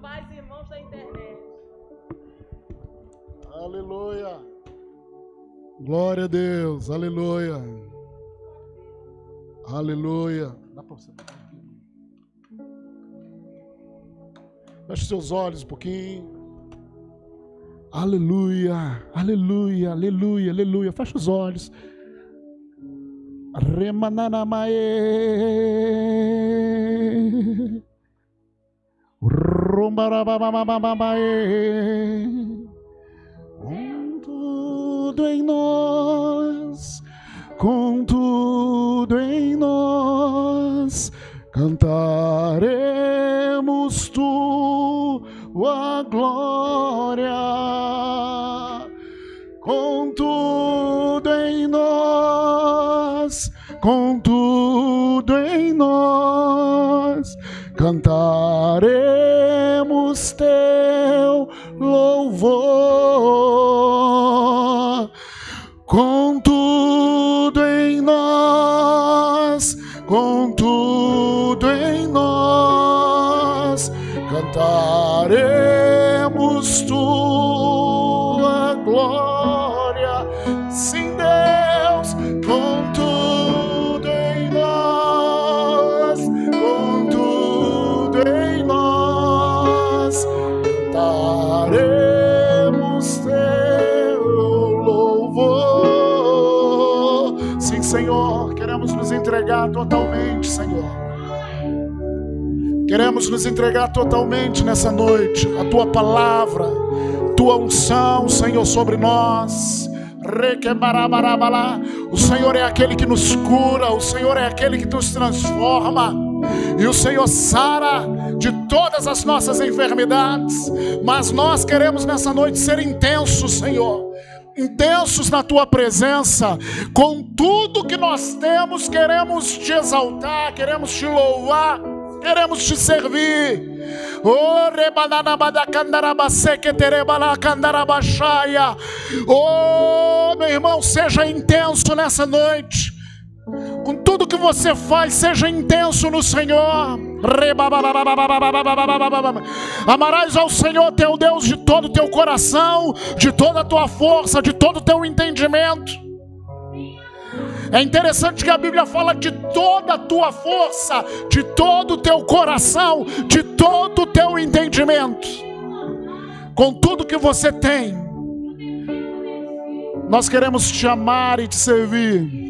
paz, irmãos da internet. Aleluia. Glória a Deus. Aleluia. Aleluia. Dá para você Feche seus olhos um pouquinho. Aleluia, aleluia, aleluia, aleluia. Feche os olhos. Remananamae. Com tudo em nós, com tudo em nós, cantaremos tua glória. Com tudo em nós, com tudo em nós, cantaremos teu louvor. Com tudo em nós, com tudo em nós, cantaremos tua entregar totalmente, Senhor. Queremos nos entregar totalmente nessa noite. A tua palavra, tua unção, Senhor, sobre nós. O Senhor é aquele que nos cura, o Senhor é aquele que nos transforma. E o Senhor sara de todas as nossas enfermidades. Mas nós queremos nessa noite ser intensos, Senhor. Intensos na tua presença, com tudo que nós temos, queremos te exaltar, queremos te louvar, queremos te servir. Oh. Oh, meu irmão, seja intenso nessa noite. Com tudo que você faz, seja intenso no Senhor. Amarás ao Senhor teu Deus de todo o teu coração, de toda a tua força, de todo o teu entendimento. É interessante que a Bíblia fala de toda a tua força, de todo o teu coração, de todo o teu entendimento. Com tudo que você tem, nós queremos te amar e te servir.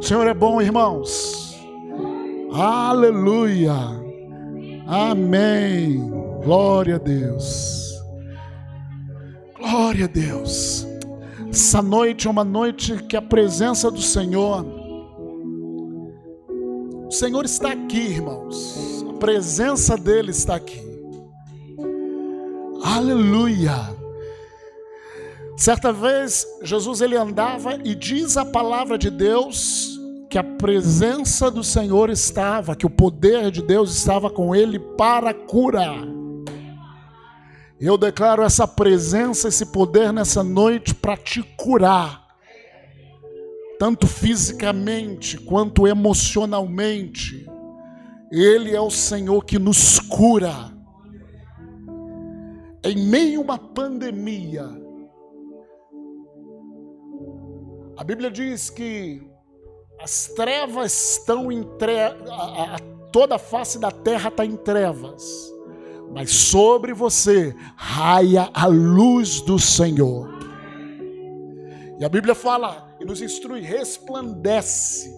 O Senhor é bom, irmãos. Aleluia, amém. Glória a Deus, glória a Deus. Essa noite é uma noite que a presença do Senhor, o Senhor está aqui, irmãos. A presença dele está aqui. Aleluia. Certa vez Jesus ele andava e diz a palavra de Deus que a presença do Senhor estava, que o poder de Deus estava com ele para curar. Eu declaro essa presença, esse poder nessa noite para te curar, tanto fisicamente quanto emocionalmente. Ele é o Senhor que nos cura. Em meio a uma pandemia, a Bíblia diz que as trevas estão em trevas, toda a face da terra está em trevas mas sobre você raia a luz do Senhor. E a Bíblia fala e nos instrui: resplandece,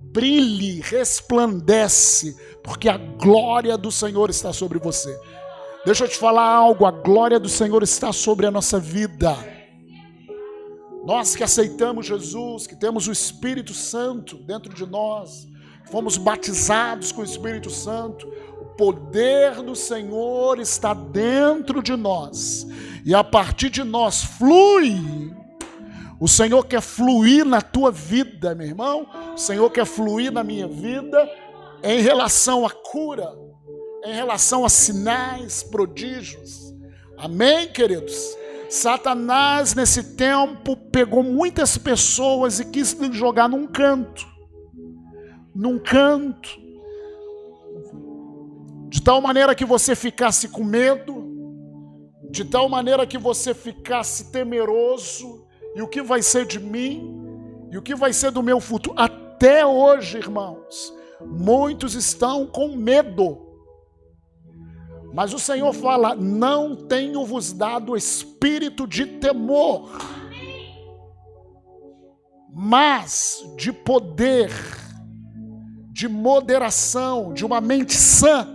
brilhe, resplandece, porque a glória do Senhor está sobre você. Deixa eu te falar algo: a glória do Senhor está sobre a nossa vida. Nós que aceitamos Jesus, que temos o Espírito Santo dentro de nós, fomos batizados com o Espírito Santo, poder do Senhor está dentro de nós. E a partir de nós flui. O Senhor quer fluir na tua vida, meu irmão. O Senhor quer fluir na minha vida em relação à cura, em relação a sinais, prodígios. Amém, queridos? Satanás, nesse tempo, pegou muitas pessoas e quis jogar num canto. Num canto. De tal maneira que você ficasse com medo, de tal maneira que você ficasse temeroso, e o que vai ser de mim, e o que vai ser do meu futuro. Até hoje, irmãos, muitos estão com medo mas o Senhor fala: Não tenho-vos dado espírito de temor, mas de poder, de moderação, de uma mente sã.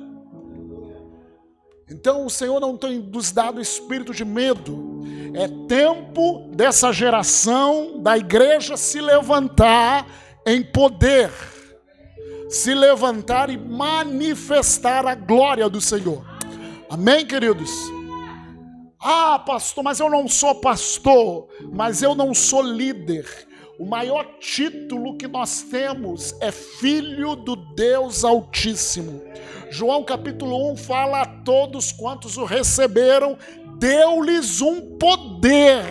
Então o Senhor não tem nos dado espírito de medo. É tempo dessa geração da igreja se levantar em poder, se levantar e manifestar a glória do Senhor. Amém, queridos? Ah, pastor, mas eu não sou pastor, mas eu não sou líder. O maior título que nós temos é Filho do Deus Altíssimo. João capítulo 1 fala a todos quantos o receberam, deu-lhes um poder.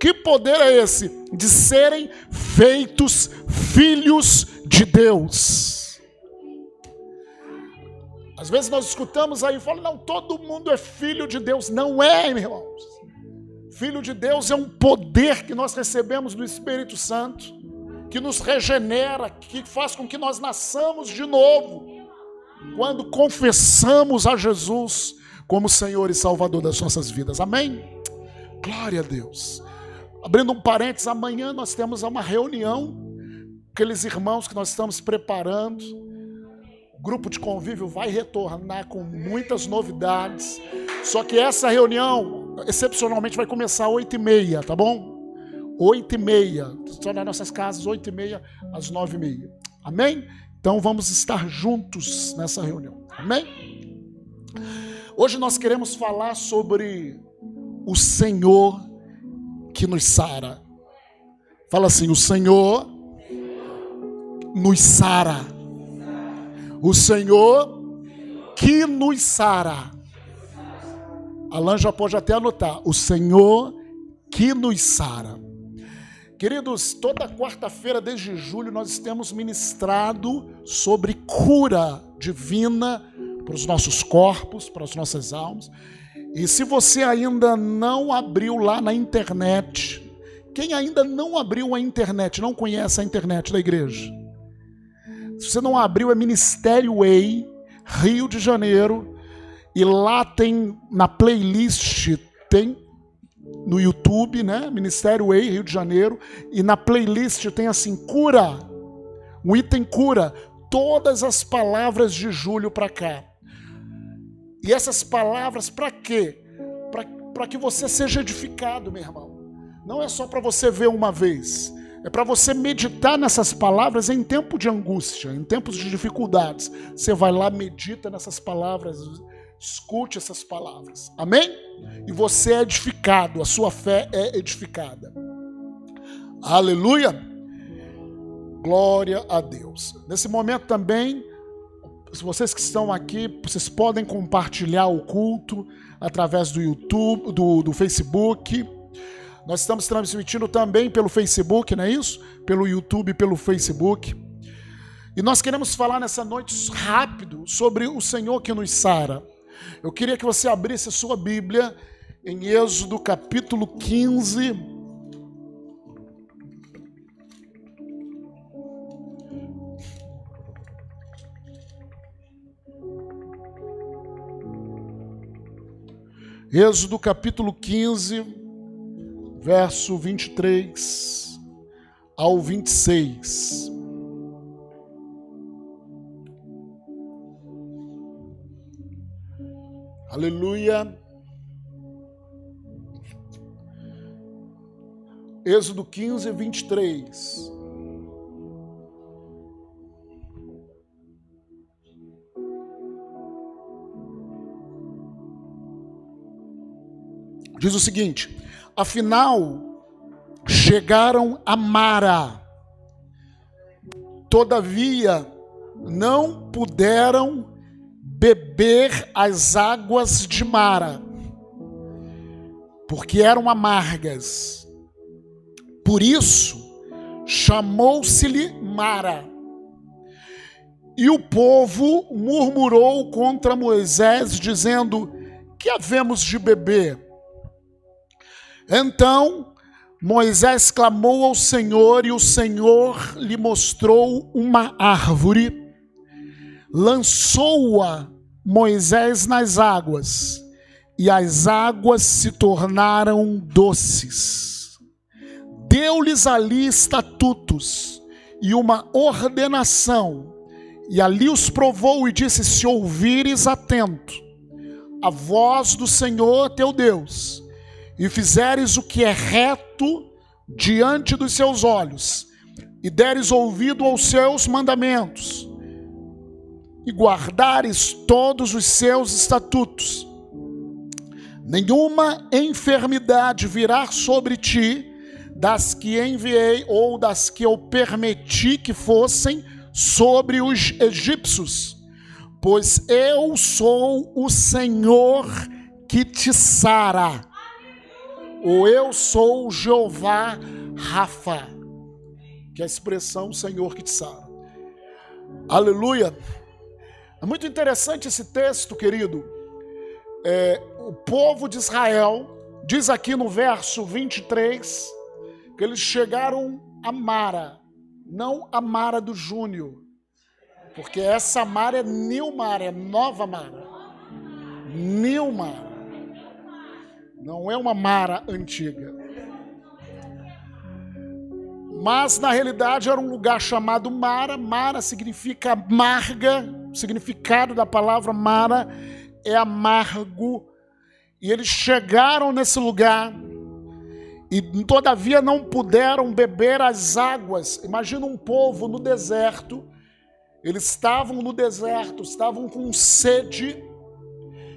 Que poder é esse? De serem feitos filhos de Deus. Às vezes nós escutamos aí e falamos, não, todo mundo é filho de Deus. Não é, irmãos. Filho de Deus é um poder que nós recebemos do Espírito Santo, que nos regenera, que faz com que nós nasçamos de novo, quando confessamos a Jesus como Senhor e Salvador das nossas vidas. Amém? Glória a Deus. Abrindo um parênteses, amanhã nós temos uma reunião, aqueles irmãos que nós estamos preparando grupo de convívio vai retornar com muitas novidades. Só que essa reunião, excepcionalmente, vai começar às 8h30, tá bom? 8h30. Só nas nossas casas, 8h30 às 9h30. Amém? Então vamos estar juntos nessa reunião. Amém? Hoje nós queremos falar sobre o Senhor que nos sara. Fala assim: o Senhor nos sara o Senhor que nos sara. Alain já pode até anotar. O Senhor que nos sara. Queridos, toda quarta-feira desde julho nós temos ministrado sobre cura divina para os nossos corpos, para as nossas almas. E se você ainda não abriu lá na internet, quem ainda não abriu a internet, não conhece a internet da igreja, se você não abriu, é Ministério Way, Rio de Janeiro. E lá tem, na playlist, tem no YouTube, né? Ministério Way, Rio de Janeiro. E na playlist tem assim, cura. Um item cura. Todas as palavras de julho para cá. E essas palavras para quê? Para que você seja edificado, meu irmão. Não é só para você ver uma vez é para você meditar nessas palavras em tempo de angústia, em tempos de dificuldades. Você vai lá, medita nessas palavras, escute essas palavras. Amém? E você é edificado, a sua fé é edificada. Aleluia! Glória a Deus. Nesse momento também, se vocês que estão aqui, vocês podem compartilhar o culto através do YouTube, do, do Facebook nós estamos transmitindo também pelo Facebook, não é isso? Pelo YouTube, pelo Facebook. E nós queremos falar nessa noite rápido sobre o Senhor que nos sara. Eu queria que você abrisse a sua Bíblia em Êxodo capítulo 15. Êxodo capítulo 15 verso 23 ao 26. Aleluia. Êxodo 15, 23. Diz o seguinte: afinal, chegaram a Mara, todavia não puderam beber as águas de Mara, porque eram amargas. Por isso, chamou-se-lhe Mara. E o povo murmurou contra Moisés, dizendo: Que havemos de beber? Então Moisés clamou ao Senhor, e o Senhor lhe mostrou uma árvore, lançou-a Moisés nas águas, e as águas se tornaram doces. Deu-lhes ali estatutos e uma ordenação e ali os provou e disse: Se ouvires atento a voz do Senhor teu Deus, e fizeres o que é reto diante dos seus olhos, e deres ouvido aos seus mandamentos, e guardares todos os seus estatutos, nenhuma enfermidade virá sobre ti das que enviei ou das que eu permiti que fossem sobre os egípcios, pois eu sou o Senhor que te sara. Ou eu sou Jeová Rafa, que é a expressão Senhor que te sara. Aleluia. É muito interessante esse texto, querido. É, o povo de Israel, diz aqui no verso 23, que eles chegaram a Mara não a Mara do Júnior, porque essa Mara é Nilmar, é nova Mara. Nilmar. Não é uma Mara antiga. Mas na realidade era um lugar chamado Mara. Mara significa amarga. O significado da palavra Mara é amargo. E eles chegaram nesse lugar e todavia não puderam beber as águas. Imagina um povo no deserto, eles estavam no deserto, estavam com sede,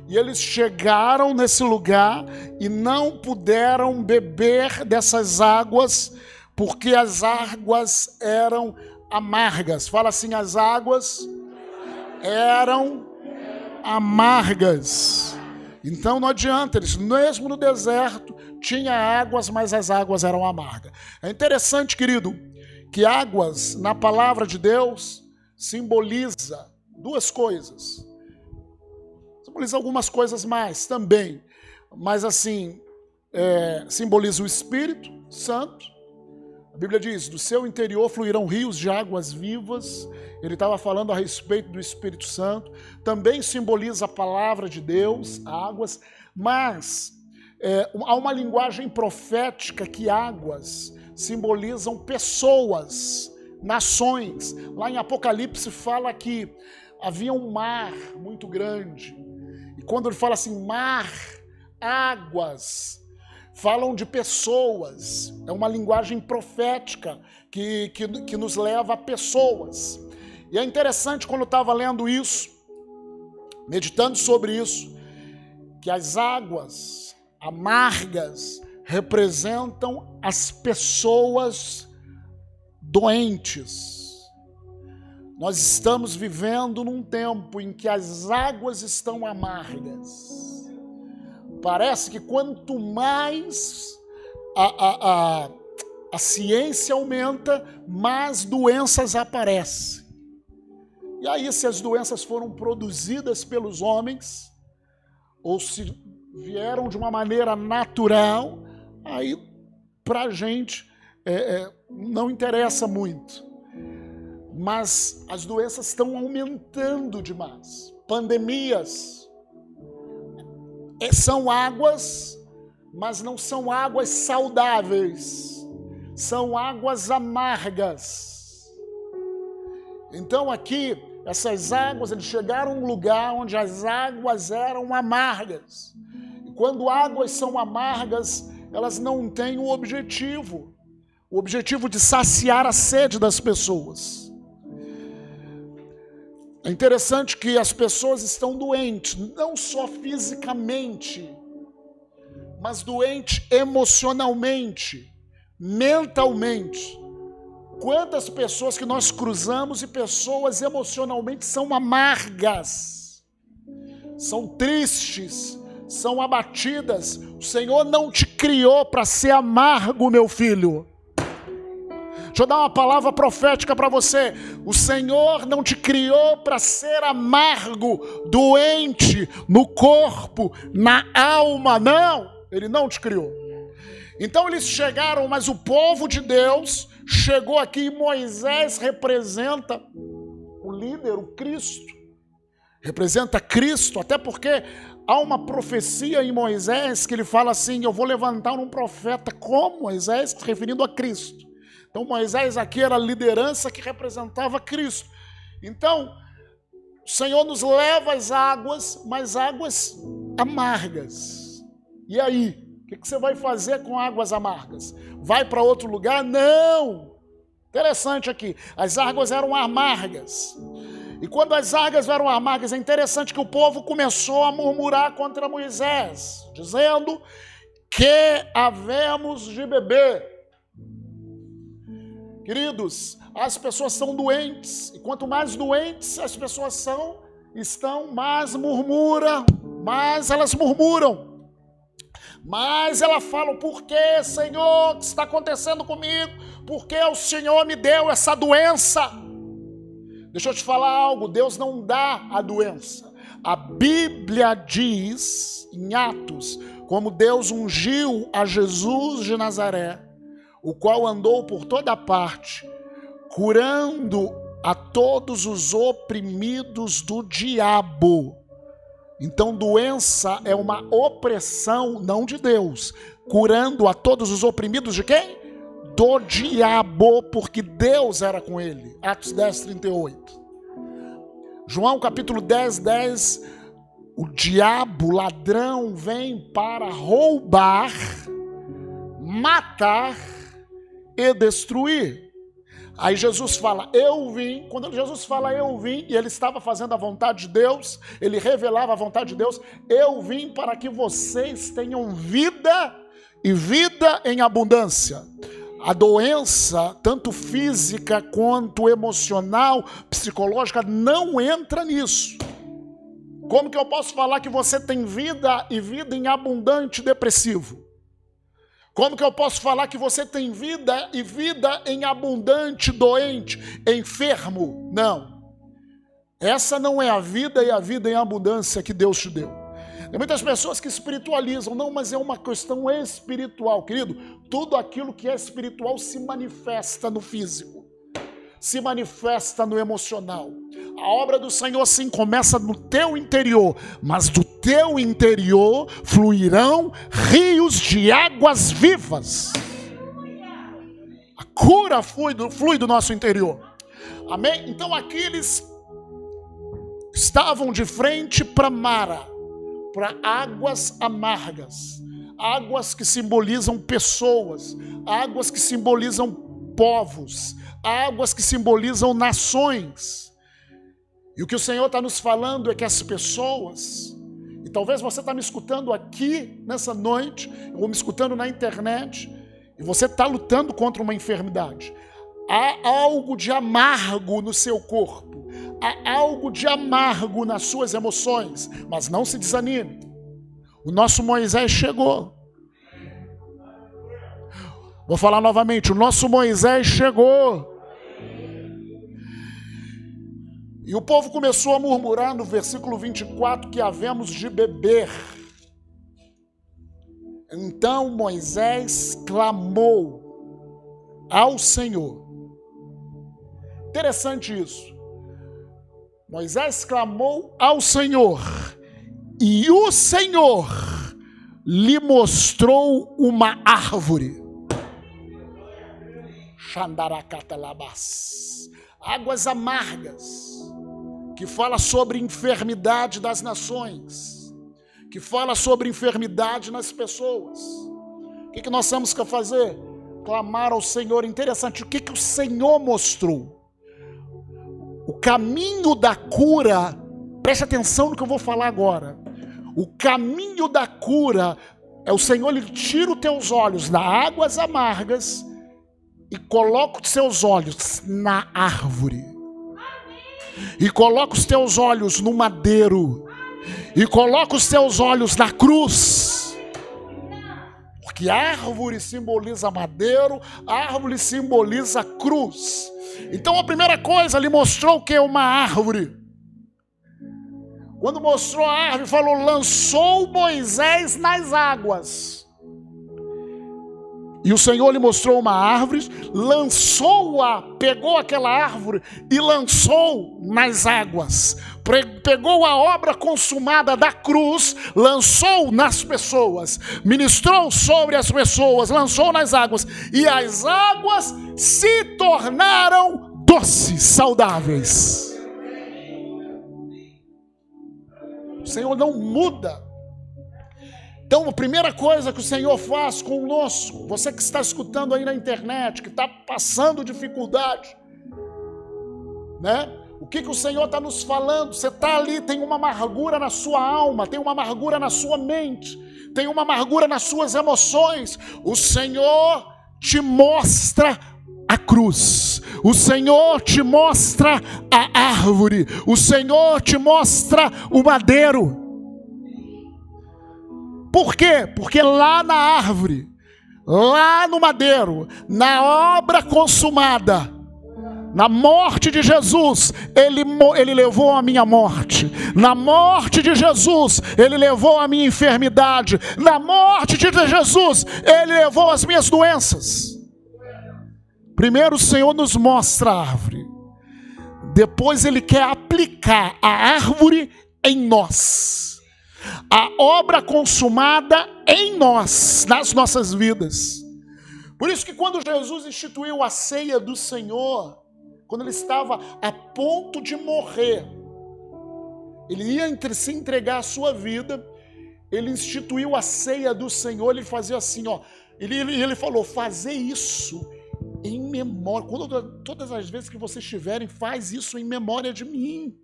e eles chegaram nesse lugar e não puderam beber dessas águas, porque as águas eram amargas. Fala assim: as águas eram amargas. Então não adianta, eles, mesmo no deserto, tinha águas, mas as águas eram amargas. É interessante, querido, que águas, na palavra de Deus, simboliza duas coisas. Simboliza algumas coisas mais também. Mas assim, é, simboliza o Espírito Santo. A Bíblia diz: do seu interior fluirão rios de águas vivas. Ele estava falando a respeito do Espírito Santo. Também simboliza a palavra de Deus, águas. Mas é, há uma linguagem profética que águas simbolizam pessoas, nações. Lá em Apocalipse fala que havia um mar muito grande. Quando ele fala assim, mar, águas, falam de pessoas. É uma linguagem profética que, que, que nos leva a pessoas. E é interessante quando eu estava lendo isso, meditando sobre isso, que as águas amargas representam as pessoas doentes. Nós estamos vivendo num tempo em que as águas estão amargas. Parece que quanto mais a, a, a, a ciência aumenta, mais doenças aparecem. E aí, se as doenças foram produzidas pelos homens, ou se vieram de uma maneira natural, aí para a gente é, é, não interessa muito. Mas as doenças estão aumentando demais. Pandemias é, são águas, mas não são águas saudáveis, são águas amargas. Então aqui, essas águas, eles chegaram a um lugar onde as águas eram amargas. Quando águas são amargas, elas não têm o objetivo, o objetivo de saciar a sede das pessoas. É interessante que as pessoas estão doentes, não só fisicamente, mas doente emocionalmente, mentalmente. Quantas pessoas que nós cruzamos e pessoas emocionalmente são amargas, são tristes, são abatidas. O Senhor não te criou para ser amargo, meu filho. Deixa eu dar uma palavra profética para você. O Senhor não te criou para ser amargo, doente no corpo, na alma, não. Ele não te criou. Então eles chegaram, mas o povo de Deus chegou aqui e Moisés representa o líder, o Cristo. Representa Cristo, até porque há uma profecia em Moisés que ele fala assim: Eu vou levantar um profeta como Moisés, referindo a Cristo. Então Moisés aqui era a liderança que representava Cristo. Então, o Senhor nos leva às águas, mas águas amargas. E aí? O que você vai fazer com águas amargas? Vai para outro lugar? Não! Interessante aqui. As águas eram amargas. E quando as águas eram amargas, é interessante que o povo começou a murmurar contra Moisés, dizendo que havemos de beber. Queridos, as pessoas são doentes, e quanto mais doentes as pessoas são, estão, mais murmuram, mais elas murmuram. Mas ela fala: por que, Senhor, o que está acontecendo comigo? Por que o Senhor me deu essa doença? Deixa eu te falar algo: Deus não dá a doença. A Bíblia diz em Atos como Deus ungiu a Jesus de Nazaré, o qual andou por toda parte, curando a todos os oprimidos do diabo então, doença é uma opressão não de Deus, curando a todos os oprimidos de quem? Do diabo, porque Deus era com ele. Atos 10, 38. João capítulo 10, 10. O diabo, ladrão, vem para roubar, matar e destruir. Aí Jesus fala, eu vim. Quando Jesus fala, eu vim, e ele estava fazendo a vontade de Deus, ele revelava a vontade de Deus, eu vim para que vocês tenham vida e vida em abundância. A doença, tanto física quanto emocional, psicológica, não entra nisso. Como que eu posso falar que você tem vida e vida em abundante depressivo? Como que eu posso falar que você tem vida e vida em abundante, doente, enfermo? Não. Essa não é a vida e a vida em abundância que Deus te deu. Tem muitas pessoas que espiritualizam, não, mas é uma questão espiritual, querido. Tudo aquilo que é espiritual se manifesta no físico, se manifesta no emocional. A obra do Senhor sim começa no teu interior, mas do teu interior fluirão rios de águas vivas. A cura flui do, flui do nosso interior. Amém? Então aqui eles estavam de frente para Mara, para águas amargas, águas que simbolizam pessoas, águas que simbolizam povos, águas que simbolizam nações. E o que o Senhor está nos falando é que as pessoas, talvez você está me escutando aqui nessa noite, ou me escutando na internet, e você está lutando contra uma enfermidade. Há algo de amargo no seu corpo, há algo de amargo nas suas emoções, mas não se desanime. O nosso Moisés chegou. Vou falar novamente: o nosso Moisés chegou. E o povo começou a murmurar no versículo 24 que havemos de beber. Então Moisés clamou ao Senhor. Interessante isso. Moisés clamou ao Senhor, e o Senhor lhe mostrou uma árvore. Xandarakatalabas. Águas amargas que fala sobre enfermidade das nações, que fala sobre enfermidade nas pessoas. O que, que nós temos que fazer? Clamar ao Senhor. Interessante, o que, que o Senhor mostrou? O caminho da cura, preste atenção no que eu vou falar agora. O caminho da cura é o Senhor, ele tira os teus olhos das águas amargas e coloca os seus olhos na árvore. E coloca os teus olhos no madeiro. E coloca os teus olhos na cruz. Porque árvore simboliza madeiro, árvore simboliza cruz. Então a primeira coisa, ele mostrou que é uma árvore. Quando mostrou a árvore, falou: lançou Moisés nas águas. E o Senhor lhe mostrou uma árvore, lançou-a, pegou aquela árvore e lançou nas águas. Pegou a obra consumada da cruz, lançou nas pessoas, ministrou sobre as pessoas, lançou nas águas, e as águas se tornaram doces, saudáveis. O Senhor não muda. Então, a primeira coisa que o Senhor faz conosco, você que está escutando aí na internet, que está passando dificuldade, né? O que, que o Senhor está nos falando? Você está ali, tem uma amargura na sua alma, tem uma amargura na sua mente, tem uma amargura nas suas emoções. O Senhor te mostra a cruz. O Senhor te mostra a árvore. O Senhor te mostra o madeiro. Por quê? Porque lá na árvore, lá no madeiro, na obra consumada, na morte de Jesus, ele, ele levou a minha morte. Na morte de Jesus, Ele levou a minha enfermidade. Na morte de Jesus, Ele levou as minhas doenças. Primeiro o Senhor nos mostra a árvore. Depois ele quer aplicar a árvore em nós. A obra consumada em nós, nas nossas vidas. Por isso que quando Jesus instituiu a ceia do Senhor, quando ele estava a ponto de morrer, ele ia entre se entregar a sua vida, ele instituiu a ceia do Senhor, ele fazia assim, ó, ele, ele, ele falou: fazer isso em memória. Quando, todas as vezes que vocês estiverem, faz isso em memória de mim.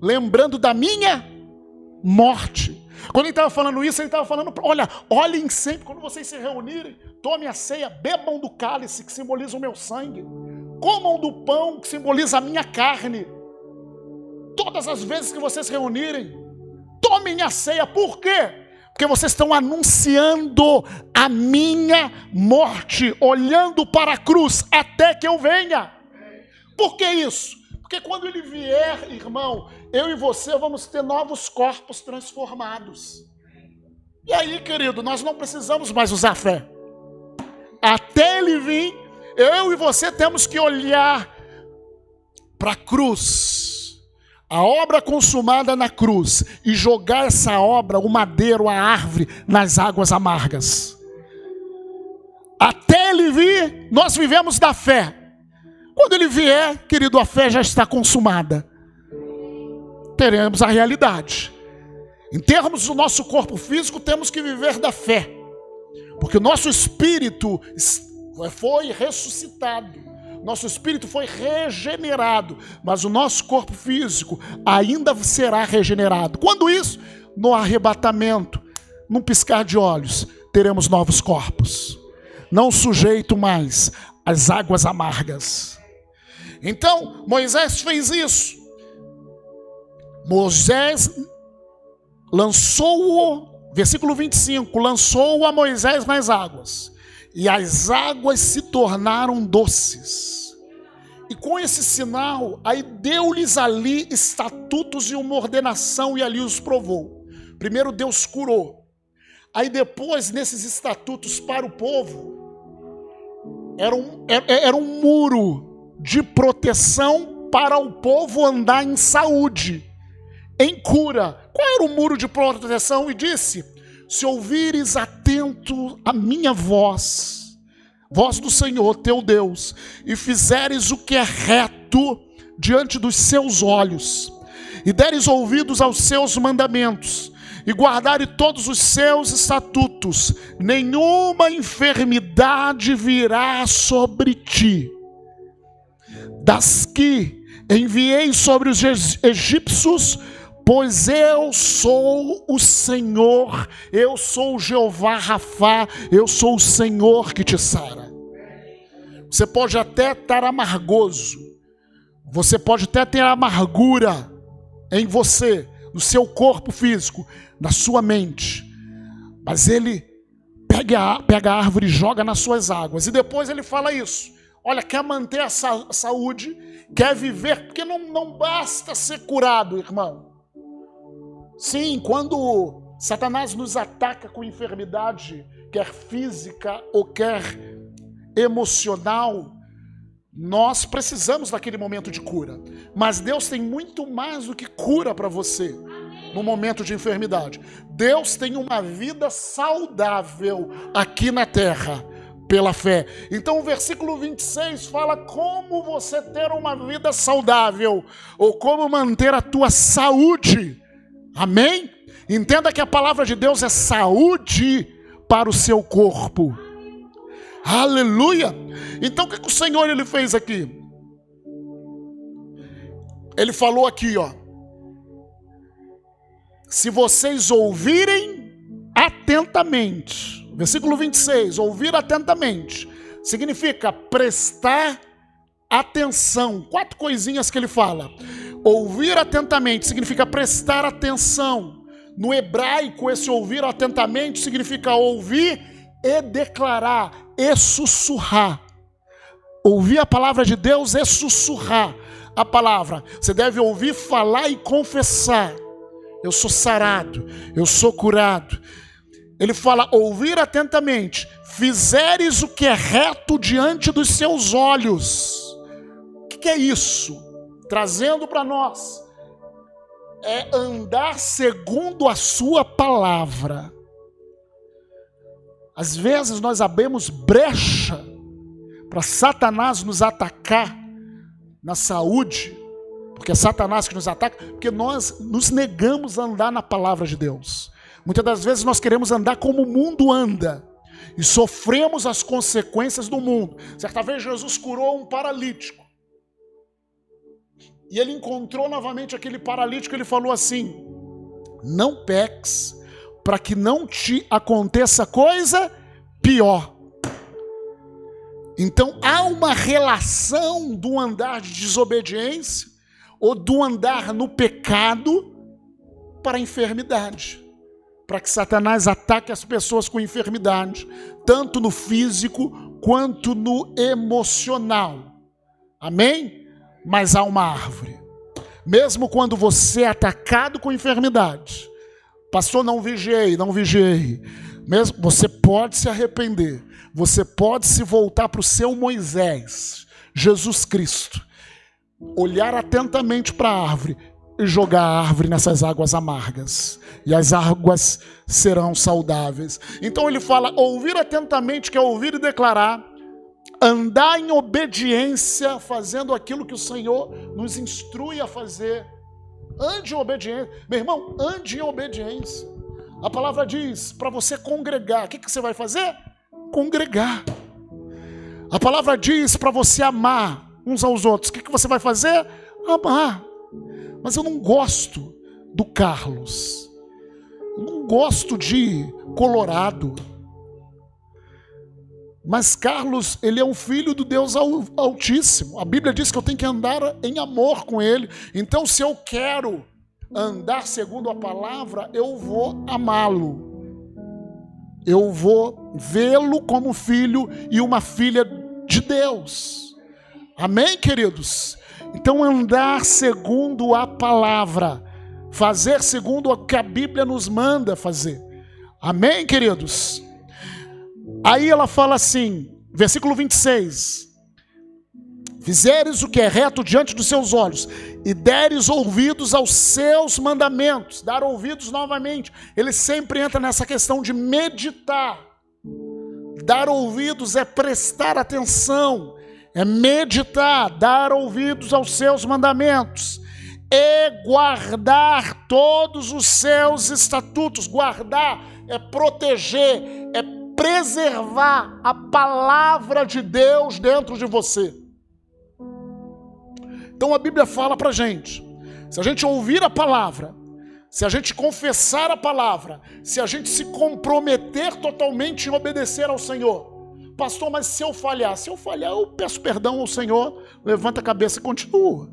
Lembrando da minha morte. Quando ele estava falando isso, ele estava falando: olha, olhem sempre, quando vocês se reunirem, tomem a ceia, bebam do cálice que simboliza o meu sangue, comam do pão que simboliza a minha carne. Todas as vezes que vocês se reunirem, tomem a ceia, por quê? porque vocês estão anunciando a minha morte, olhando para a cruz até que eu venha. Por que isso? Porque quando ele vier, irmão, eu e você vamos ter novos corpos transformados. E aí, querido, nós não precisamos mais usar fé. Até ele vir, eu e você temos que olhar para a cruz a obra consumada na cruz e jogar essa obra, o madeiro, a árvore, nas águas amargas. Até ele vir, nós vivemos da fé. Quando ele vier, querido, a fé já está consumada. Teremos a realidade. Em termos do nosso corpo físico, temos que viver da fé. Porque o nosso espírito foi ressuscitado nosso espírito foi regenerado, mas o nosso corpo físico ainda será regenerado. Quando isso? No arrebatamento, num piscar de olhos, teremos novos corpos, não sujeito mais às águas amargas. Então, Moisés fez isso. Moisés lançou-o, versículo 25, lançou-o a Moisés nas águas e as águas se tornaram doces. E com esse sinal, aí deu-lhes ali estatutos e uma ordenação e ali os provou. Primeiro Deus curou. Aí depois, nesses estatutos para o povo, era um, era, um muro de proteção para o povo andar em saúde, em cura. Qual era o muro de proteção? E disse: se ouvires atento a minha voz, voz do Senhor teu Deus, e fizeres o que é reto diante dos seus olhos, e deres ouvidos aos seus mandamentos, e guardares todos os seus estatutos, nenhuma enfermidade virá sobre ti. Das que enviei sobre os egípcios, pois eu sou o Senhor, eu sou o Jeová Rafá, eu sou o Senhor que te sara. Você pode até estar amargoso, você pode até ter amargura em você, no seu corpo físico, na sua mente, mas ele pega a, pega a árvore e joga nas suas águas, e depois ele fala isso. Olha, quer manter a sa saúde, quer viver, porque não, não basta ser curado, irmão. Sim, quando Satanás nos ataca com enfermidade, quer física ou quer emocional, nós precisamos daquele momento de cura. Mas Deus tem muito mais do que cura para você no momento de enfermidade. Deus tem uma vida saudável aqui na terra pela fé. Então o versículo 26 fala como você ter uma vida saudável ou como manter a tua saúde. Amém? Entenda que a palavra de Deus é saúde para o seu corpo. Aleluia! Então o que, que o Senhor ele fez aqui? Ele falou aqui, ó. Se vocês ouvirem atentamente, versículo 26, ouvir atentamente, significa prestar atenção. Quatro coisinhas que ele fala. Ouvir atentamente significa prestar atenção. No hebraico, esse ouvir atentamente significa ouvir e declarar, e sussurrar. Ouvir a palavra de Deus é sussurrar a palavra. Você deve ouvir, falar e confessar. Eu sou sarado, eu sou curado. Ele fala: ouvir atentamente, fizeres o que é reto diante dos seus olhos. O que é isso? Trazendo para nós, é andar segundo a Sua palavra. Às vezes nós abrimos brecha para Satanás nos atacar na saúde, porque é Satanás que nos ataca, porque nós nos negamos a andar na palavra de Deus. Muitas das vezes nós queremos andar como o mundo anda e sofremos as consequências do mundo. Certa vez Jesus curou um paralítico. E ele encontrou novamente aquele paralítico, ele falou assim: Não peques para que não te aconteça coisa pior. Então há uma relação do andar de desobediência ou do andar no pecado para a enfermidade. Para que Satanás ataque as pessoas com enfermidade, tanto no físico quanto no emocional. Amém? Mas há uma árvore. Mesmo quando você é atacado com enfermidade, Pastor, não vigiei, não vigiei. Mesmo, você pode se arrepender. Você pode se voltar para o seu Moisés, Jesus Cristo. Olhar atentamente para a árvore e jogar a árvore nessas águas amargas. E as águas serão saudáveis. Então ele fala: ouvir atentamente, que é ouvir e declarar. Andar em obediência, fazendo aquilo que o Senhor nos instrui a fazer Ande em obediência. Meu irmão, ande em obediência. A palavra diz para você congregar. O que, que você vai fazer? Congregar. A palavra diz para você amar uns aos outros. O que, que você vai fazer? Amar. Mas eu não gosto do Carlos. Eu não gosto de Colorado. Mas Carlos, ele é um filho do Deus Altíssimo. A Bíblia diz que eu tenho que andar em amor com ele. Então, se eu quero andar segundo a palavra, eu vou amá-lo. Eu vou vê-lo como filho e uma filha de Deus. Amém, queridos? Então, andar segundo a palavra, fazer segundo o que a Bíblia nos manda fazer. Amém, queridos? Aí ela fala assim, versículo 26. Fizeres o que é reto diante dos seus olhos, e deres ouvidos aos seus mandamentos, dar ouvidos novamente. Ele sempre entra nessa questão de meditar. Dar ouvidos é prestar atenção, é meditar, dar ouvidos aos seus mandamentos, e guardar todos os seus estatutos. Guardar é proteger, é preservar a palavra de Deus dentro de você. Então a Bíblia fala para gente: se a gente ouvir a palavra se a gente confessar a palavra, se a gente se comprometer totalmente em obedecer ao Senhor. Pastor, mas se eu falhar, se eu falhar, eu peço perdão ao Senhor, levanta a cabeça e continua.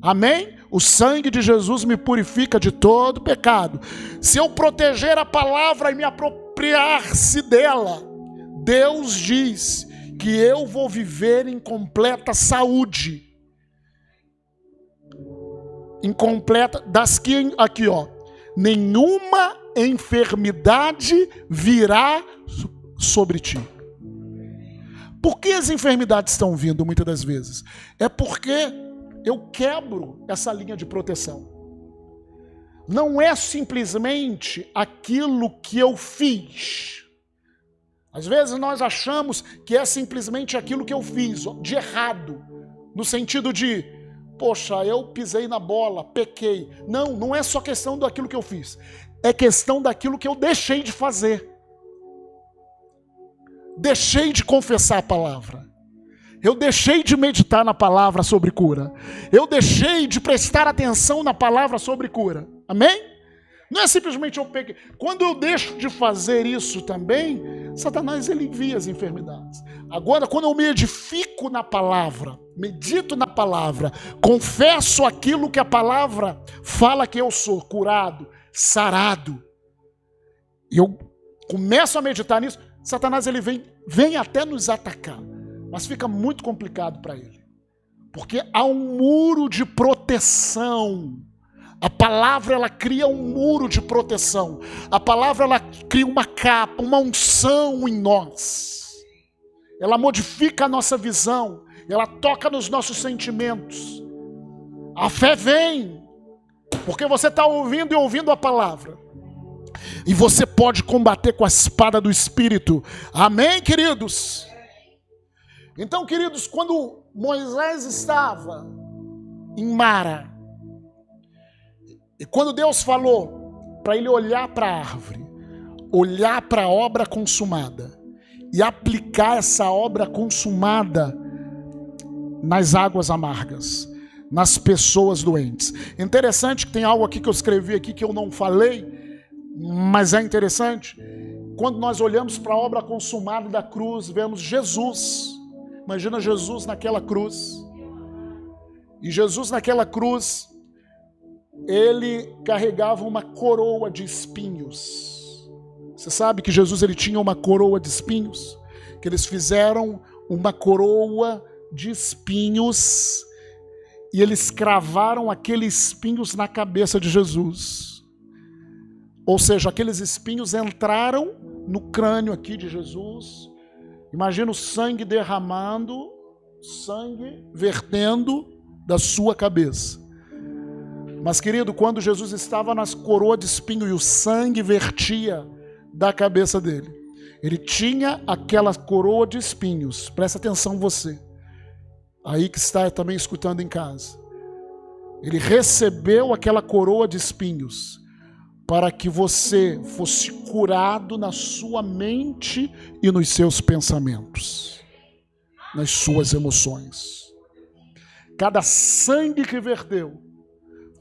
Amém? O sangue de Jesus me purifica de todo pecado. Se eu proteger a palavra e me apropriar-se dela, Deus diz que eu vou viver em completa saúde. Incompleta, das que aqui, ó, nenhuma enfermidade virá sobre ti. Por que as enfermidades estão vindo muitas das vezes? É porque eu quebro essa linha de proteção. Não é simplesmente aquilo que eu fiz. Às vezes nós achamos que é simplesmente aquilo que eu fiz de errado, no sentido de, poxa, eu pisei na bola, pequei. Não, não é só questão daquilo que eu fiz, é questão daquilo que eu deixei de fazer. Deixei de confessar a palavra. Eu deixei de meditar na palavra sobre cura. Eu deixei de prestar atenção na palavra sobre cura. Amém? Não é simplesmente eu peguei. Quando eu deixo de fazer isso também, Satanás ele envia as enfermidades. Agora, quando eu me edifico na palavra, medito na palavra, confesso aquilo que a palavra fala que eu sou, curado, sarado, e eu começo a meditar nisso, Satanás ele vem, vem até nos atacar. Mas fica muito complicado para ele. Porque há um muro de proteção. A palavra ela cria um muro de proteção. A palavra ela cria uma capa, uma unção em nós. Ela modifica a nossa visão, ela toca nos nossos sentimentos. A fé vem, porque você está ouvindo e ouvindo a palavra. E você pode combater com a espada do Espírito. Amém, queridos? Então, queridos, quando Moisés estava em Mara, e quando Deus falou para ele olhar para a árvore, olhar para a obra consumada e aplicar essa obra consumada nas águas amargas, nas pessoas doentes. Interessante que tem algo aqui que eu escrevi aqui que eu não falei, mas é interessante. Quando nós olhamos para a obra consumada da cruz, vemos Jesus Imagina Jesus naquela cruz. E Jesus naquela cruz, ele carregava uma coroa de espinhos. Você sabe que Jesus ele tinha uma coroa de espinhos? Que eles fizeram uma coroa de espinhos e eles cravaram aqueles espinhos na cabeça de Jesus. Ou seja, aqueles espinhos entraram no crânio aqui de Jesus Imagina o sangue derramando, sangue vertendo da sua cabeça. Mas, querido, quando Jesus estava nas coroas de espinho e o sangue vertia da cabeça dele, ele tinha aquela coroa de espinhos. Presta atenção você. Aí que está também escutando em casa. Ele recebeu aquela coroa de espinhos para que você fosse curado na sua mente e nos seus pensamentos, nas suas emoções. Cada sangue que verteu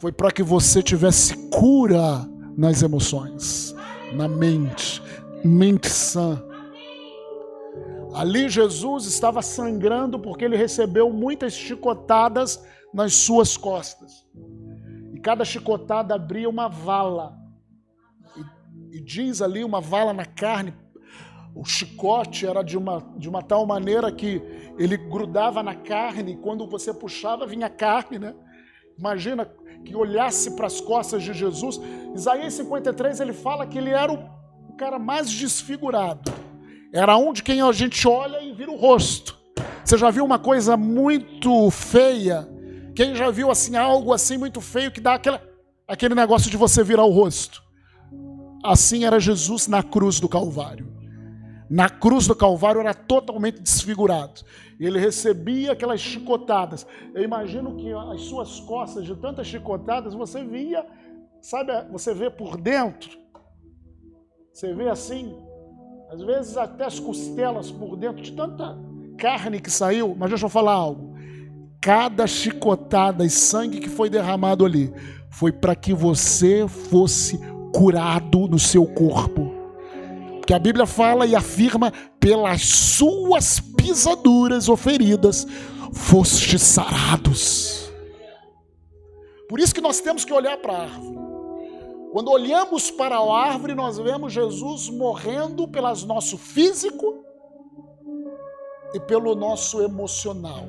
foi para que você tivesse cura nas emoções, na mente, mente sã. Ali Jesus estava sangrando porque ele recebeu muitas chicotadas nas suas costas. E cada chicotada abria uma vala e diz ali uma vala na carne. O chicote era de uma, de uma tal maneira que ele grudava na carne, e quando você puxava, vinha carne, né? Imagina que olhasse para as costas de Jesus. Isaías 53 ele fala que ele era o, cara mais desfigurado. Era um de quem a gente olha e vira o rosto. Você já viu uma coisa muito feia? Quem já viu assim algo assim muito feio que dá aquela, aquele negócio de você virar o rosto? Assim era Jesus na cruz do Calvário. Na cruz do Calvário era totalmente desfigurado. Ele recebia aquelas chicotadas. Eu imagino que as suas costas, de tantas chicotadas, você via, sabe, você vê por dentro. Você vê assim, às vezes até as costelas por dentro, de tanta carne que saiu. Mas deixa eu falar algo. Cada chicotada e sangue que foi derramado ali foi para que você fosse curado no seu corpo. Que a Bíblia fala e afirma: pelas suas pisaduras ou feridas, foste sarados. Por isso que nós temos que olhar para a árvore. Quando olhamos para a árvore, nós vemos Jesus morrendo pelo nosso físico e pelo nosso emocional.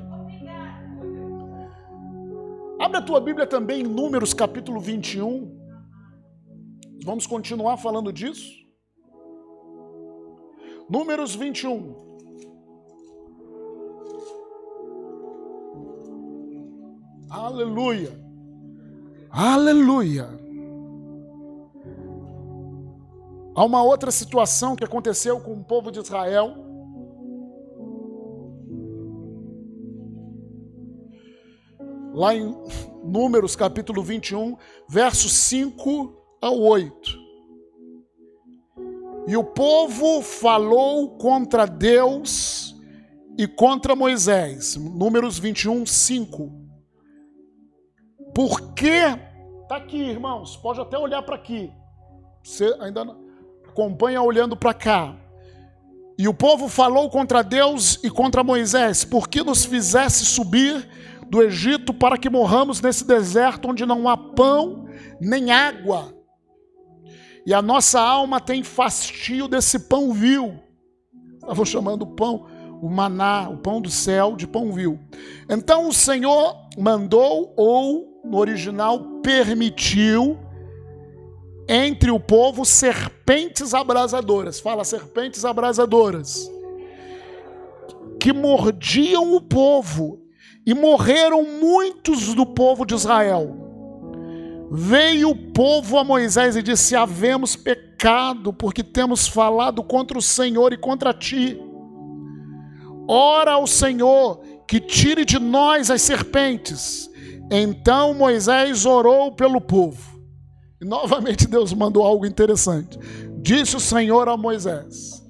Abre a tua Bíblia também em Números capítulo 21. Vamos continuar falando disso. Números 21. Aleluia. Aleluia. Há uma outra situação que aconteceu com o povo de Israel. Lá em Números capítulo 21, versos 5 ao 8. E o povo falou contra Deus e contra Moisés. Números 21, 5. Por que? Está aqui, irmãos. Pode até olhar para aqui. Você ainda acompanha olhando para cá. E o povo falou contra Deus e contra Moisés: Por que nos fizesse subir do Egito para que morramos nesse deserto onde não há pão nem água? E a nossa alma tem fastio desse pão vil. Estavam chamando o pão, o maná, o pão do céu, de pão vil. Então o Senhor mandou, ou no original, permitiu, entre o povo serpentes abrasadoras. Fala, serpentes abrasadoras. Que mordiam o povo. E morreram muitos do povo de Israel. Veio o povo a Moisés e disse: Havemos pecado, porque temos falado contra o Senhor e contra ti. Ora ao Senhor que tire de nós as serpentes. Então Moisés orou pelo povo. E novamente Deus mandou algo interessante. Disse o Senhor a Moisés: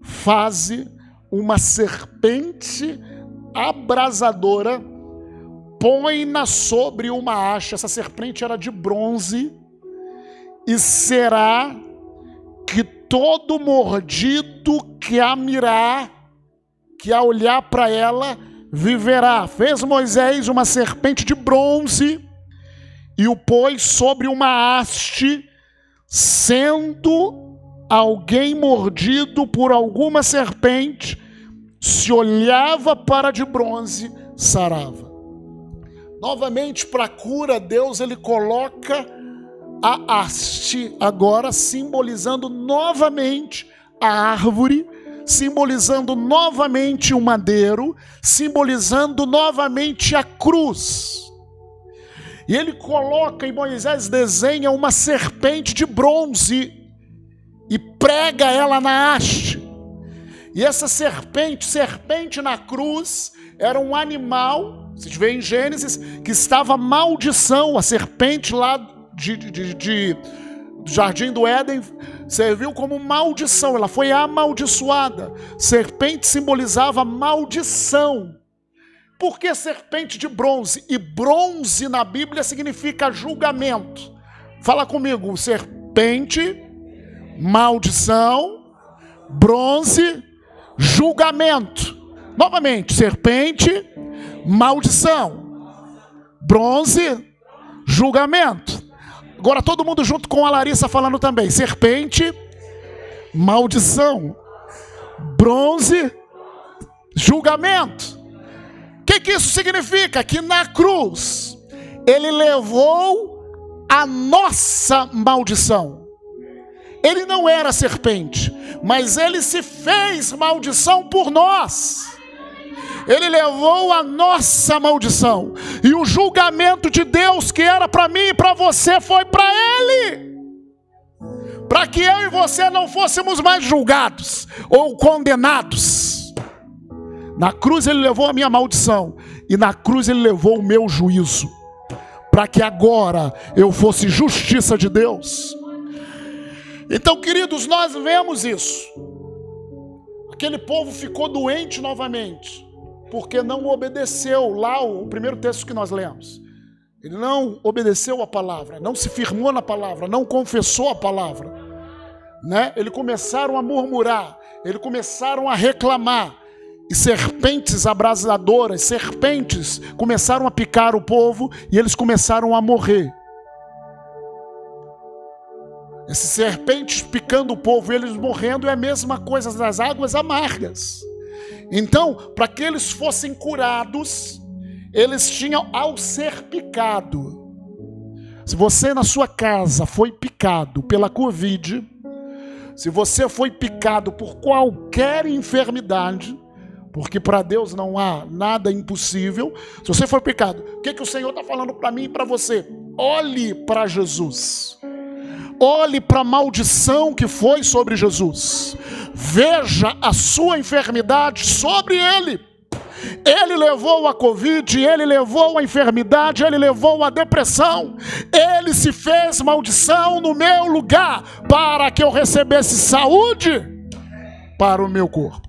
Faze uma serpente abrasadora põe-na sobre uma haste. Essa serpente era de bronze, e será que todo mordido que a mirar, que a olhar para ela, viverá. Fez Moisés uma serpente de bronze e o pôs sobre uma haste, sendo alguém mordido por alguma serpente, se olhava para de bronze, sarava. Novamente, para a cura, Deus ele coloca a haste, agora simbolizando novamente a árvore, simbolizando novamente o madeiro, simbolizando novamente a cruz. E ele coloca, e Moisés desenha uma serpente de bronze e prega ela na haste. E essa serpente, serpente na cruz, era um animal vocês veem em Gênesis que estava maldição, a serpente lá de, de, de, do jardim do Éden serviu como maldição, ela foi amaldiçoada. Serpente simbolizava maldição. Por que serpente de bronze? E bronze na Bíblia significa julgamento. Fala comigo, serpente, maldição, bronze, julgamento. Novamente, serpente, maldição. Bronze, julgamento. Agora todo mundo junto com a Larissa falando também. Serpente, maldição. Bronze, julgamento. O que, que isso significa? Que na cruz ele levou a nossa maldição. Ele não era serpente, mas ele se fez maldição por nós. Ele levou a nossa maldição. E o julgamento de Deus que era para mim e para você foi para Ele. Para que eu e você não fôssemos mais julgados ou condenados. Na cruz ele levou a minha maldição. E na cruz ele levou o meu juízo. Para que agora eu fosse justiça de Deus. Então, queridos, nós vemos isso. Aquele povo ficou doente novamente porque não obedeceu lá o primeiro texto que nós lemos. Ele não obedeceu a palavra, não se firmou na palavra, não confessou a palavra. Né? Eles começaram a murmurar, eles começaram a reclamar. E serpentes abrasadoras, serpentes começaram a picar o povo e eles começaram a morrer. Esses serpentes picando o povo eles morrendo é a mesma coisa das águas amargas. Então, para que eles fossem curados, eles tinham ao ser picado. Se você na sua casa foi picado pela Covid, se você foi picado por qualquer enfermidade, porque para Deus não há nada impossível, se você foi picado, o que, que o Senhor está falando para mim e para você? Olhe para Jesus. Olhe para a maldição que foi sobre Jesus. Veja a sua enfermidade sobre ele. Ele levou a Covid, ele levou a enfermidade, ele levou a depressão. Ele se fez maldição no meu lugar para que eu recebesse saúde para o meu corpo.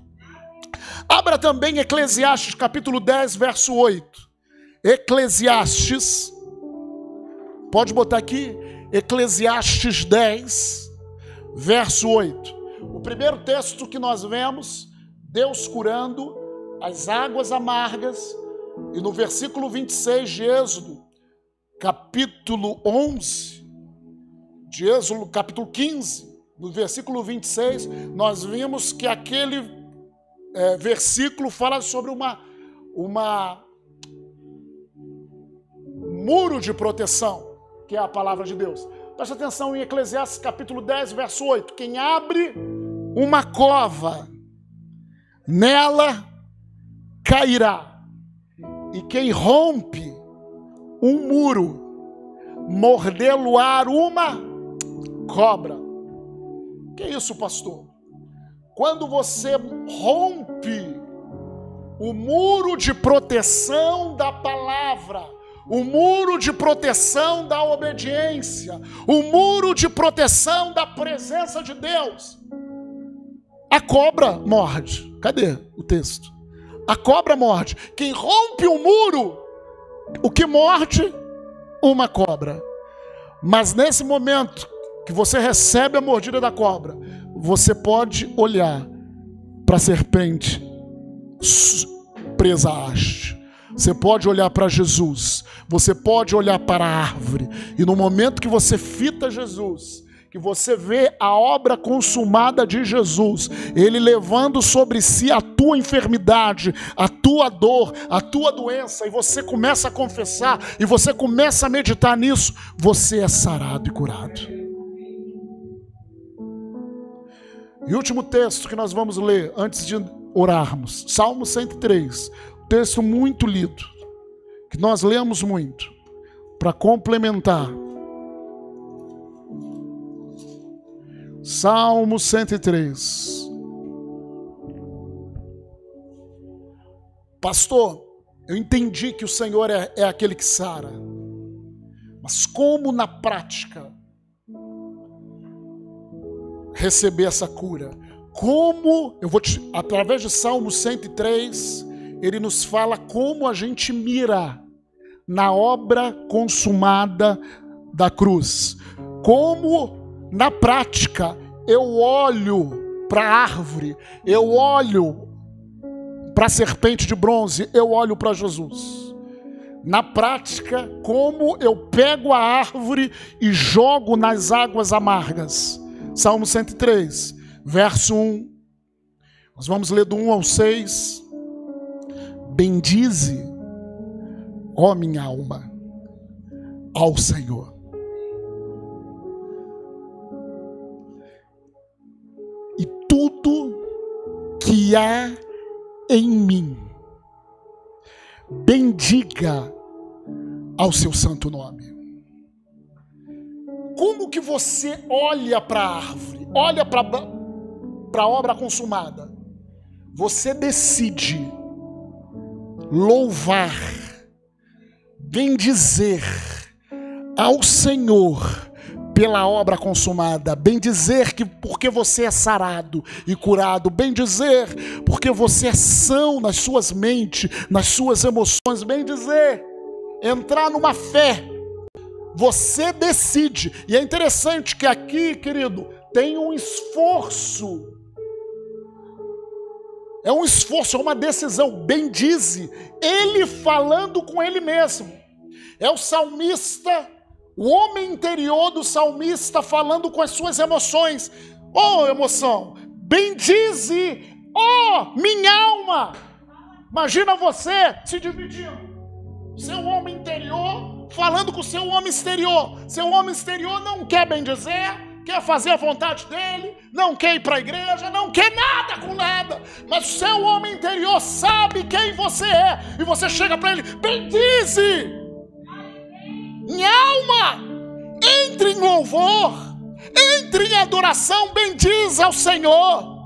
Abra também Eclesiastes capítulo 10, verso 8. Eclesiastes, pode botar aqui, Eclesiastes 10, verso 8. O primeiro texto que nós vemos, Deus curando as águas amargas, e no versículo 26 de Êxodo, capítulo 11, de Êxodo, capítulo 15, no versículo 26, nós vimos que aquele é, versículo fala sobre uma, uma muro de proteção que é a palavra de Deus. Preste atenção em Eclesiastes capítulo 10, verso 8. Quem abre uma cova, nela cairá. E quem rompe um muro, mordê-lo-á uma cobra. Que é isso, pastor? Quando você rompe o muro de proteção da palavra, o muro de proteção da obediência, o muro de proteção da presença de Deus. A cobra morde. Cadê o texto? A cobra morde. Quem rompe o muro, o que morde? Uma cobra. Mas nesse momento que você recebe a mordida da cobra, você pode olhar para a serpente presa à haste. Você pode olhar para Jesus, você pode olhar para a árvore, e no momento que você fita Jesus, que você vê a obra consumada de Jesus, ele levando sobre si a tua enfermidade, a tua dor, a tua doença, e você começa a confessar, e você começa a meditar nisso, você é sarado e curado. E último texto que nós vamos ler antes de orarmos, Salmo 103 texto muito lido, que nós lemos muito, para complementar. Salmo 103. Pastor, eu entendi que o Senhor é, é aquele que sara, mas como na prática receber essa cura? Como, eu vou te, através de Salmo 103, ele nos fala como a gente mira na obra consumada da cruz. Como, na prática, eu olho para a árvore, eu olho para a serpente de bronze, eu olho para Jesus. Na prática, como eu pego a árvore e jogo nas águas amargas. Salmo 103, verso 1. Nós vamos ler do 1 ao 6. Bendize, ó minha alma, ao Senhor. E tudo que há em mim, bendiga ao seu santo nome. Como que você olha para a árvore, olha para a obra consumada? Você decide louvar, bendizer ao Senhor pela obra consumada, bem dizer que porque você é sarado e curado, bem dizer porque você é são nas suas mentes, nas suas emoções, bem dizer entrar numa fé. Você decide. E é interessante que aqui, querido, tem um esforço. É um esforço, é uma decisão. Bendize. Ele falando com ele mesmo. É o salmista, o homem interior do salmista falando com as suas emoções. Oh, emoção, bendize, oh, minha alma. Imagina você se dividindo. Seu homem interior falando com seu homem exterior. Seu homem exterior não quer bem dizer, quer fazer a vontade dele, não quer ir para a igreja, não quer nada com nada. Mas o seu homem interior sabe quem você é. E você chega para ele: bendize, minha alma, entre em louvor, entre em adoração, bendize ao Senhor.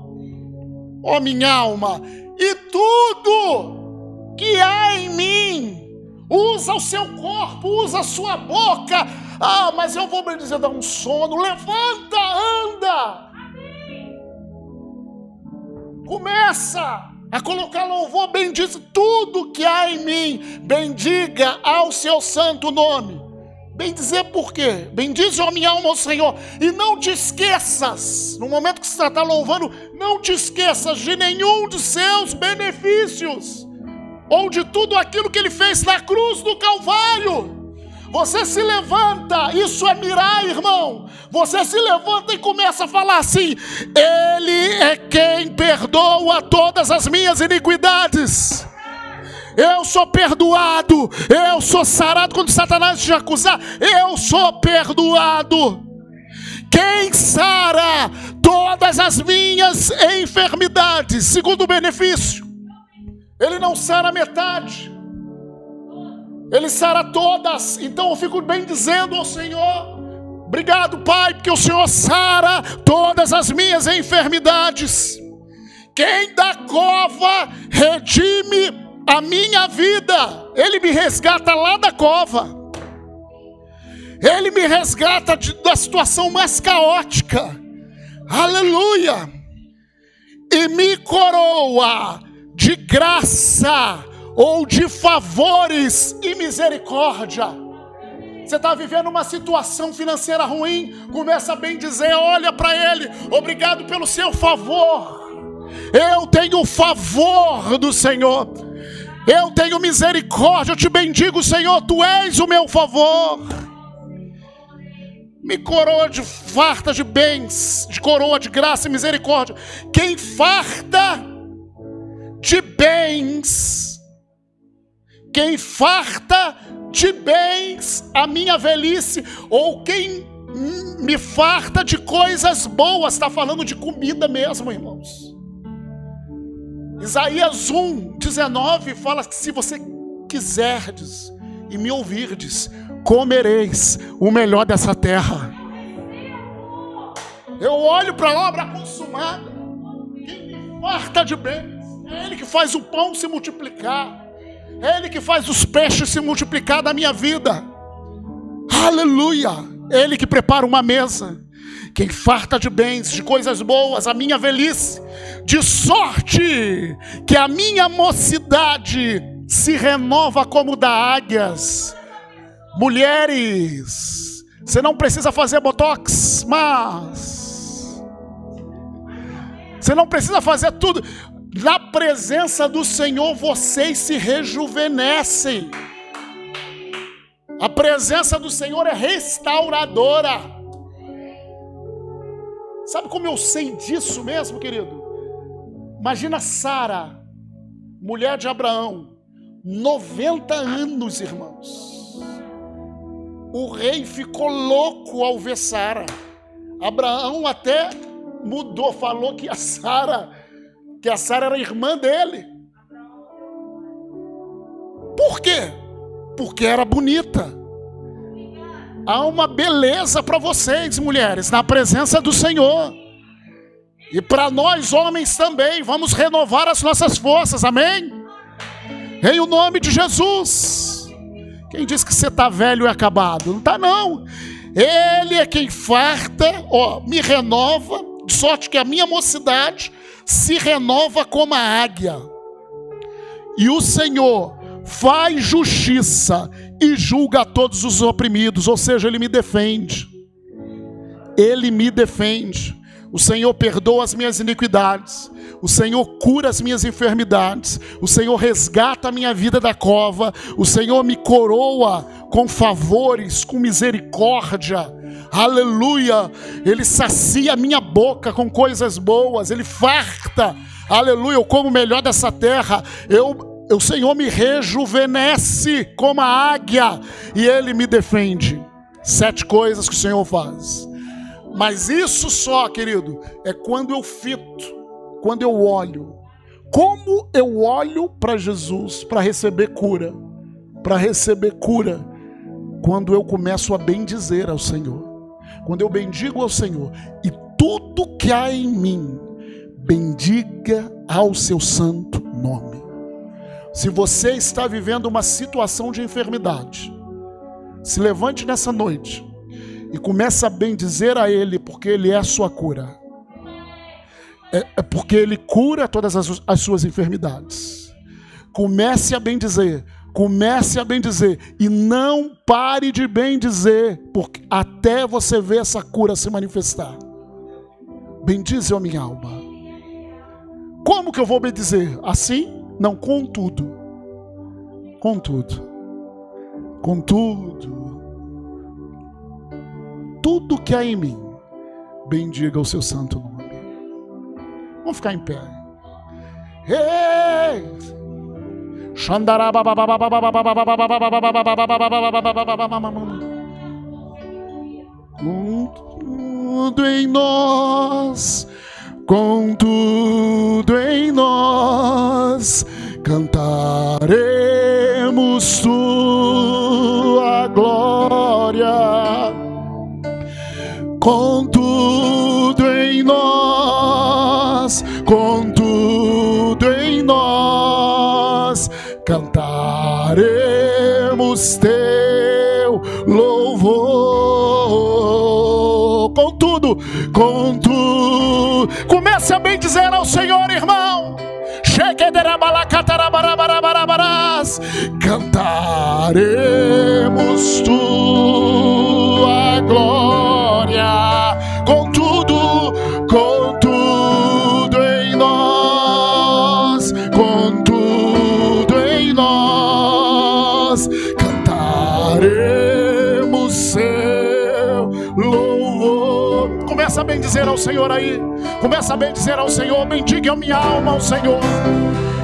Ó oh, minha alma, e tudo que há em mim usa o seu corpo, usa a sua boca. Ah, mas eu vou me dizer, dar um sono. Levanta, anda. Começa a colocar louvor, bendiz tudo que há em mim, bendiga ao seu santo nome. Bendizer por quê? Bendize a minha alma ao Senhor. E não te esqueças, no momento que você está louvando, não te esqueças de nenhum de seus benefícios ou de tudo aquilo que ele fez na cruz do Calvário. Você se levanta, isso é mirar, irmão. Você se levanta e começa a falar assim: Ele é quem perdoa todas as minhas iniquidades. Eu sou perdoado, eu sou sarado quando Satanás te acusar, eu sou perdoado. Quem sara todas as minhas enfermidades, segundo benefício ele não sara metade. Ele sara todas. Então eu fico bem dizendo ao Senhor: Obrigado, Pai, porque o Senhor sara todas as minhas enfermidades. Quem da cova redime a minha vida, Ele me resgata lá da cova. Ele me resgata de, da situação mais caótica. Aleluia! E me coroa de graça ou de favores e misericórdia. Você está vivendo uma situação financeira ruim, começa a bem dizer, olha para ele, obrigado pelo seu favor. Eu tenho o favor do Senhor. Eu tenho misericórdia, eu te bendigo, Senhor, tu és o meu favor. Me coroa de farta de bens, de coroa de graça e misericórdia. Quem farta de bens, quem farta de bens a minha velhice, ou quem me farta de coisas boas, está falando de comida mesmo, irmãos. Isaías 1, 19 fala que se você quiserdes e me ouvirdes, comereis o melhor dessa terra. Eu olho para a obra consumada, quem me farta de bens é Ele que faz o pão se multiplicar. É Ele que faz os peixes se multiplicar da minha vida. Aleluia! É Ele que prepara uma mesa. Quem farta de bens, de coisas boas, a minha velhice, de sorte que a minha mocidade se renova como da águias. Mulheres, você não precisa fazer botox, mas você não precisa fazer tudo na presença do Senhor vocês se rejuvenescem. A presença do Senhor é restauradora. Sabe como eu sei disso mesmo, querido? Imagina Sara, mulher de Abraão, 90 anos, irmãos. O rei ficou louco ao ver Sara. Abraão até mudou, falou que a Sara que a Sara era irmã dele. Por quê? Porque era bonita. Há uma beleza para vocês, mulheres, na presença do Senhor. E para nós, homens, também. Vamos renovar as nossas forças, amém? Em o nome de Jesus. Quem diz que você está velho e acabado? Não está, não. Ele é quem farta, ó, me renova, de sorte que a minha mocidade se renova como a águia. E o Senhor faz justiça e julga todos os oprimidos, ou seja, ele me defende. Ele me defende. O Senhor perdoa as minhas iniquidades. O Senhor cura as minhas enfermidades. O Senhor resgata a minha vida da cova. O Senhor me coroa com favores, com misericórdia. Aleluia. Ele sacia a minha boca com coisas boas. Ele farta. Aleluia. Eu como o melhor dessa terra. Eu o Senhor me rejuvenesce como a águia e Ele me defende. Sete coisas que o Senhor faz. Mas isso só, querido, é quando eu fito, quando eu olho. Como eu olho para Jesus para receber cura? Para receber cura, quando eu começo a bendizer ao Senhor. Quando eu bendigo ao Senhor e tudo que há em mim, bendiga ao seu santo nome. Se você está vivendo uma situação de enfermidade, se levante nessa noite e comece a bendizer a Ele, porque Ele é a sua cura. É, é porque Ele cura todas as, as suas enfermidades. Comece a bendizer, comece a bendizer e não pare de bendizer, porque até você ver essa cura se manifestar. Bendize a minha alma. Como que eu vou bendizer? Assim? Não, com tudo. Com tudo. Que há em mim, bendiga o seu santo nome. Vamos ficar em pé. Ei! Com tudo em nós, com tudo em nós, cantaremos tua glória com tudo em nós, com tudo em nós, cantaremos teu louvor. Com tudo, com tudo, comece a bem dizer ao Senhor, irmão. Cantaremos tua ao Senhor aí, começa a bem dizer ao Senhor, bendiga a minha alma ao Senhor,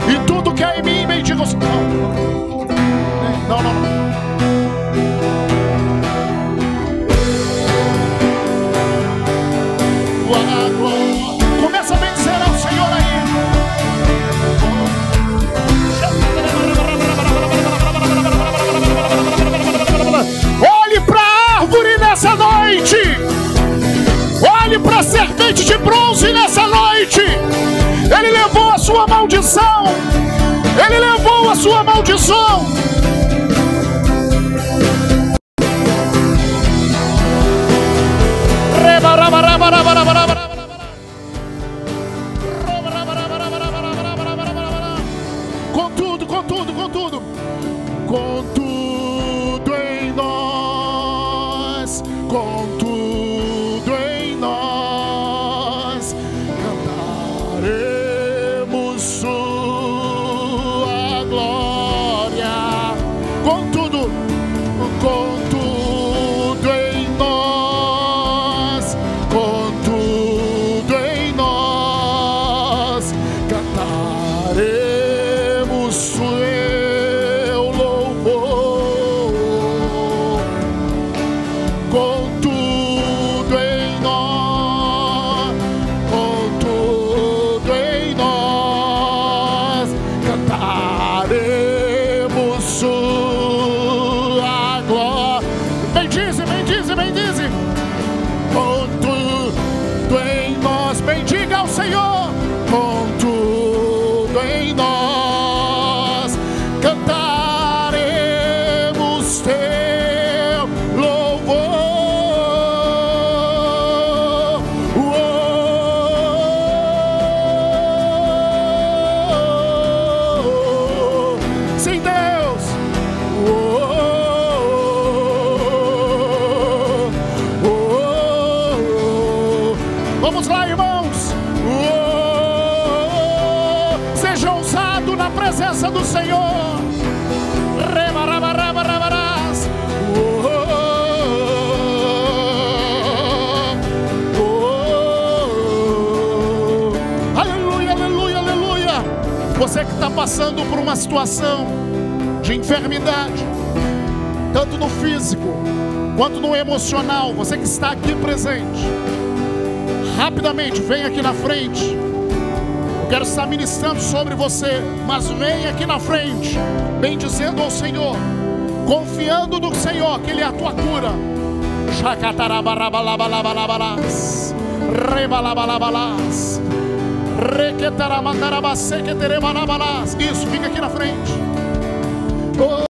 e tudo que é em mim, bendiga o Senhor. Não, não, não. Começa a benzer ao Senhor aí. Olhe para a árvore nessa noite. Serpente de bronze nessa noite. Ele levou a sua maldição. Ele levou a sua maldição. Passando por uma situação de enfermidade, tanto no físico quanto no emocional, você que está aqui presente, rapidamente vem aqui na frente. Eu quero estar ministrando sobre você, mas vem aqui na frente, bem dizendo ao Senhor, confiando no Senhor que Ele é a tua cura. Rebalabalabalás. Isso, fica aqui na frente.